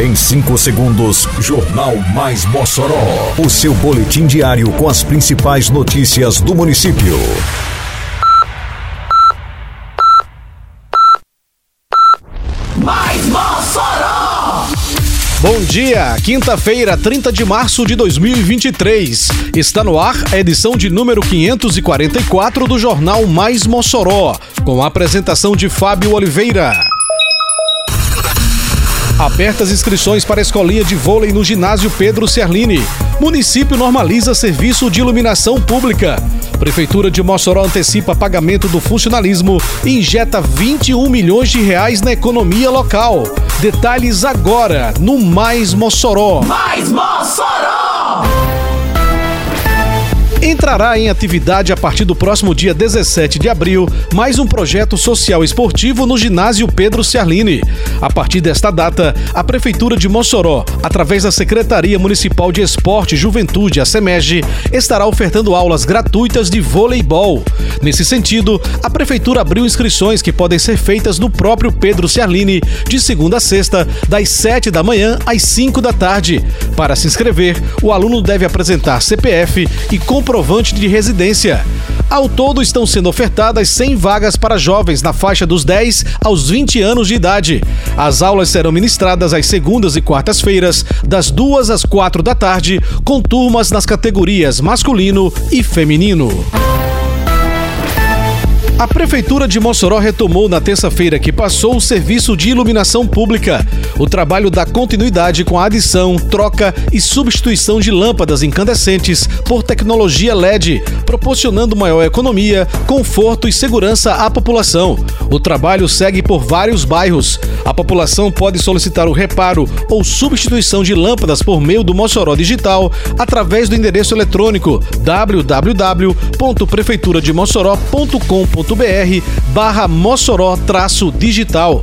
Em 5 segundos, Jornal Mais Mossoró. O seu boletim diário com as principais notícias do município. Mais Mossoró! Bom dia, quinta-feira, 30 de março de 2023. Está no ar a edição de número 544 do Jornal Mais Mossoró, com a apresentação de Fábio Oliveira. Abertas inscrições para a escolinha de vôlei no ginásio Pedro Serlini. Município normaliza serviço de iluminação pública. Prefeitura de Mossoró antecipa pagamento do funcionalismo e injeta 21 milhões de reais na economia local. Detalhes agora no Mais Mossoró. Mais Mossoró! Entrará em atividade a partir do próximo dia 17 de abril mais um projeto social esportivo no ginásio Pedro Ciarline. A partir desta data, a Prefeitura de Mossoró, através da Secretaria Municipal de Esporte e Juventude, a SEMEG, estará ofertando aulas gratuitas de voleibol. Nesse sentido, a Prefeitura abriu inscrições que podem ser feitas no próprio Pedro Ciarline, de segunda a sexta, das 7 da manhã às 5 da tarde. Para se inscrever, o aluno deve apresentar CPF e comprovante de residência. Ao todo, estão sendo ofertadas 100 vagas para jovens na faixa dos 10 aos 20 anos de idade. As aulas serão ministradas às segundas e quartas-feiras, das 2 às 4 da tarde, com turmas nas categorias masculino e feminino. A Prefeitura de Mossoró retomou na terça-feira que passou o serviço de iluminação pública. O trabalho dá continuidade com a adição, troca e substituição de lâmpadas incandescentes por tecnologia LED, proporcionando maior economia, conforto e segurança à população. O trabalho segue por vários bairros. A população pode solicitar o reparo ou substituição de lâmpadas por meio do Mossoró Digital através do endereço eletrônico www.prefeiturademossoró.com.br barra Mossoró digital.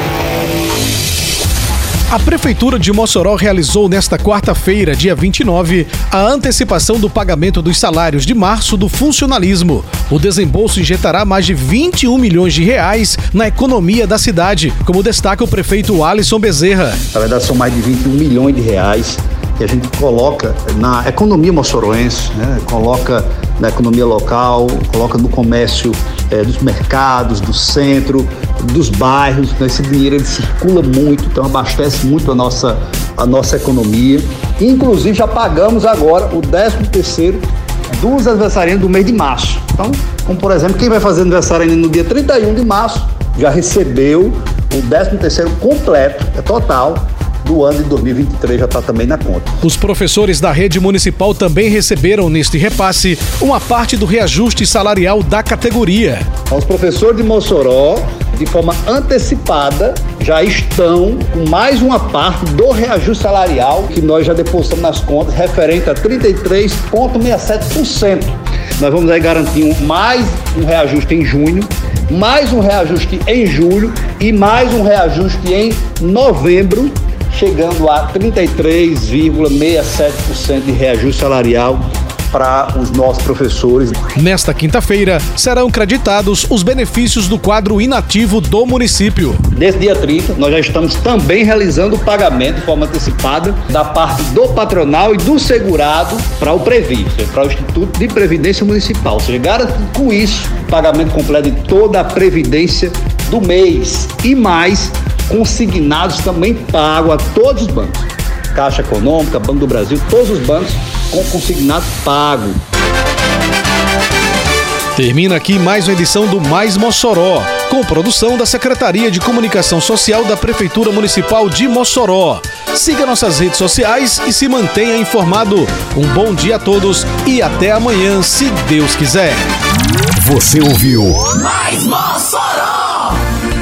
A Prefeitura de Mossoró realizou nesta quarta-feira, dia 29, a antecipação do pagamento dos salários de março do funcionalismo. O desembolso injetará mais de 21 milhões de reais na economia da cidade, como destaca o prefeito Alisson Bezerra. Na verdade, são mais de 21 milhões de reais que a gente coloca na economia moçoroense, né? coloca na economia local, coloca no comércio é, dos mercados, do centro, dos bairros. Né? Esse dinheiro ele circula muito, então abastece muito a nossa, a nossa economia. Inclusive já pagamos agora o 13 terceiro dos aniversariantes do mês de março. Então, como por exemplo, quem vai fazer aniversário no dia 31 de março já recebeu o 13 terceiro completo, é total, do ano de 2023 já está também na conta. Os professores da rede municipal também receberam neste repasse uma parte do reajuste salarial da categoria. Os professores de Mossoró, de forma antecipada, já estão com mais uma parte do reajuste salarial que nós já depositamos nas contas, referente a 33,67%. Nós vamos aí garantir mais um reajuste em junho, mais um reajuste em julho e mais um reajuste em novembro chegando a 33,67% de reajuste salarial para os nossos professores. Nesta quinta-feira, serão creditados os benefícios do quadro inativo do município. Nesse dia 30, nós já estamos também realizando o pagamento de forma antecipada da parte do patronal e do segurado para o Previ, para o Instituto de Previdência Municipal. Ou seja, com isso o pagamento completo de toda a previdência do mês e mais consignados também pago a todos os bancos. Caixa Econômica, Banco do Brasil, todos os bancos com consignado pago. Termina aqui mais uma edição do Mais Mossoró, com produção da Secretaria de Comunicação Social da Prefeitura Municipal de Mossoró. Siga nossas redes sociais e se mantenha informado. Um bom dia a todos e até amanhã, se Deus quiser. Você ouviu Mais Mossoró!